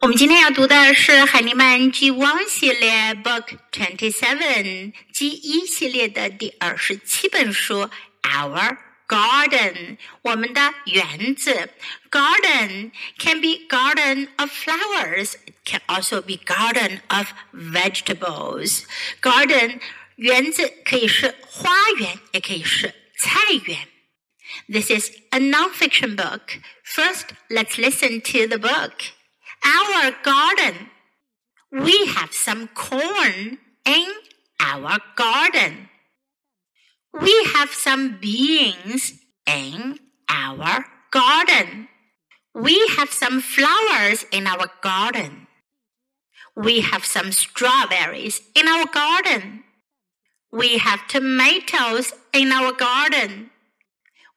我们今天要读的是海尼曼 G One 系列 Book Twenty Seven G 一系列的第二十七本书 Our Garden 我们的园子 Garden can be garden of flowers can also be garden of vegetables Garden 园子可以是花园，也可以是菜园。This is a nonfiction book. First, let's listen to the book our garden. We have some corn in our garden. We have some beans in our garden. We have some flowers in our garden. We have some strawberries in our garden. We have tomatoes in our garden.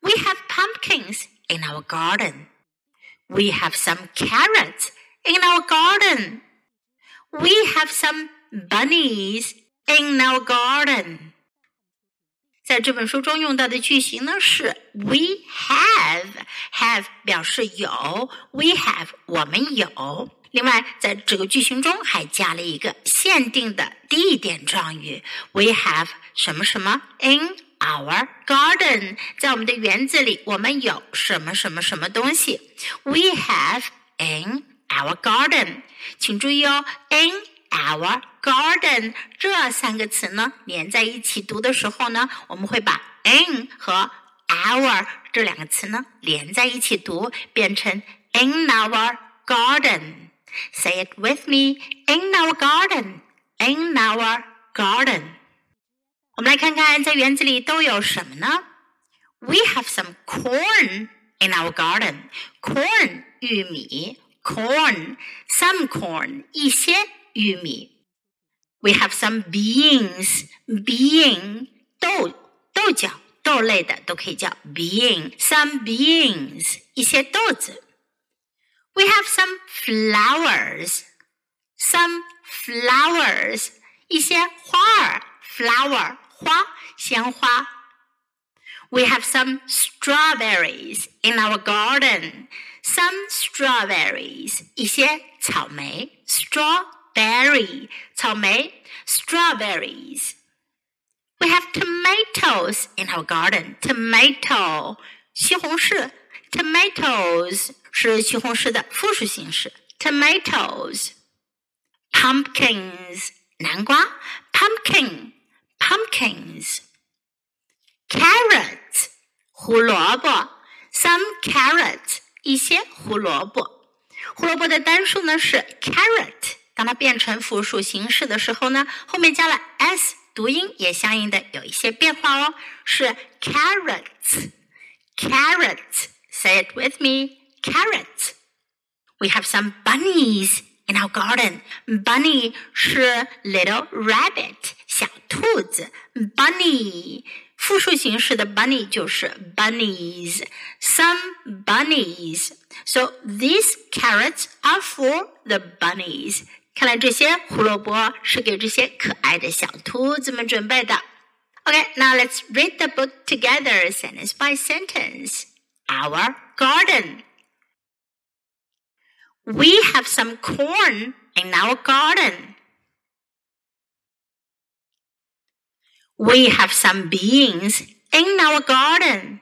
We have pumpkins in our garden. We have some carrots in our garden. We have some bunnies in our garden. 在这本书中用到的句型呢是 we have have 表示有，we have 我们有。另外，在这个句型中还加了一个限定的地点状语，we have 什么什么 in our garden，在我们的园子里，我们有什么什么什么东西，we have in our garden，请注意哦，in our garden 这三个词呢连在一起读的时候呢，我们会把 in 和 our 这两个词呢连在一起读，变成 in our garden。Say it with me, in our garden, in our garden。我们来看看在园子里都有什么呢？We have some corn in our garden. Corn 玉米 corn, some corn, 一些玉米。We have some beans, bean 豆豆角豆类的都可以叫 bean, some beans 一些豆子。We have some flowers, some flowers 一些花儿 flower 花鲜花。 We have some strawberries in our garden some strawberries，一些草莓，strawberry 草莓，strawberries。We have tomatoes in our garden. Tomato 西红柿，tomatoes 是西红柿的复数形式，tomatoes。Pumpkins 南瓜，pumpkin pumpkins。 Carrots 胡萝卜，some carrots 一些胡萝卜，胡萝卜的单数呢是 carrot。当它变成复数形式的时候呢，后面加了 s，读音也相应的有一些变化哦，是 carrots。carrots。Say it with me. Carrots. We have some bunnies in our garden. Bunny 是 little rabbit，小兔子。Bunny 复数形式的 bunny 就是 bunnies, some bunnies. So these carrots are for the bunnies. 看来这些胡萝卜是给这些可爱的小兔子们准备的。Okay, now let's read the book together, sentence by sentence. Our garden. We have some corn in our garden. We have some beans in our garden.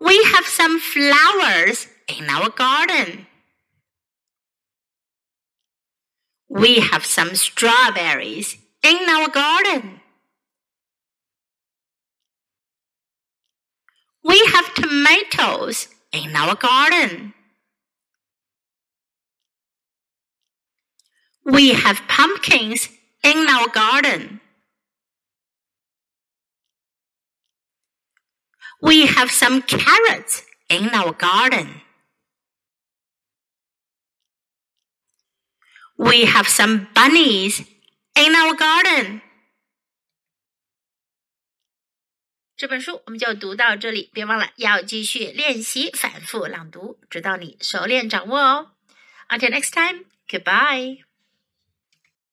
We have some flowers in our garden. We have some strawberries in our garden. We have tomatoes in our garden. We have pumpkins in our garden. We have some carrots in our garden. We have some bunnies in our garden. 这本书我们就读到这里，别忘了要继续练习反复朗读，直到你熟练掌握哦。Until next time, goodbye.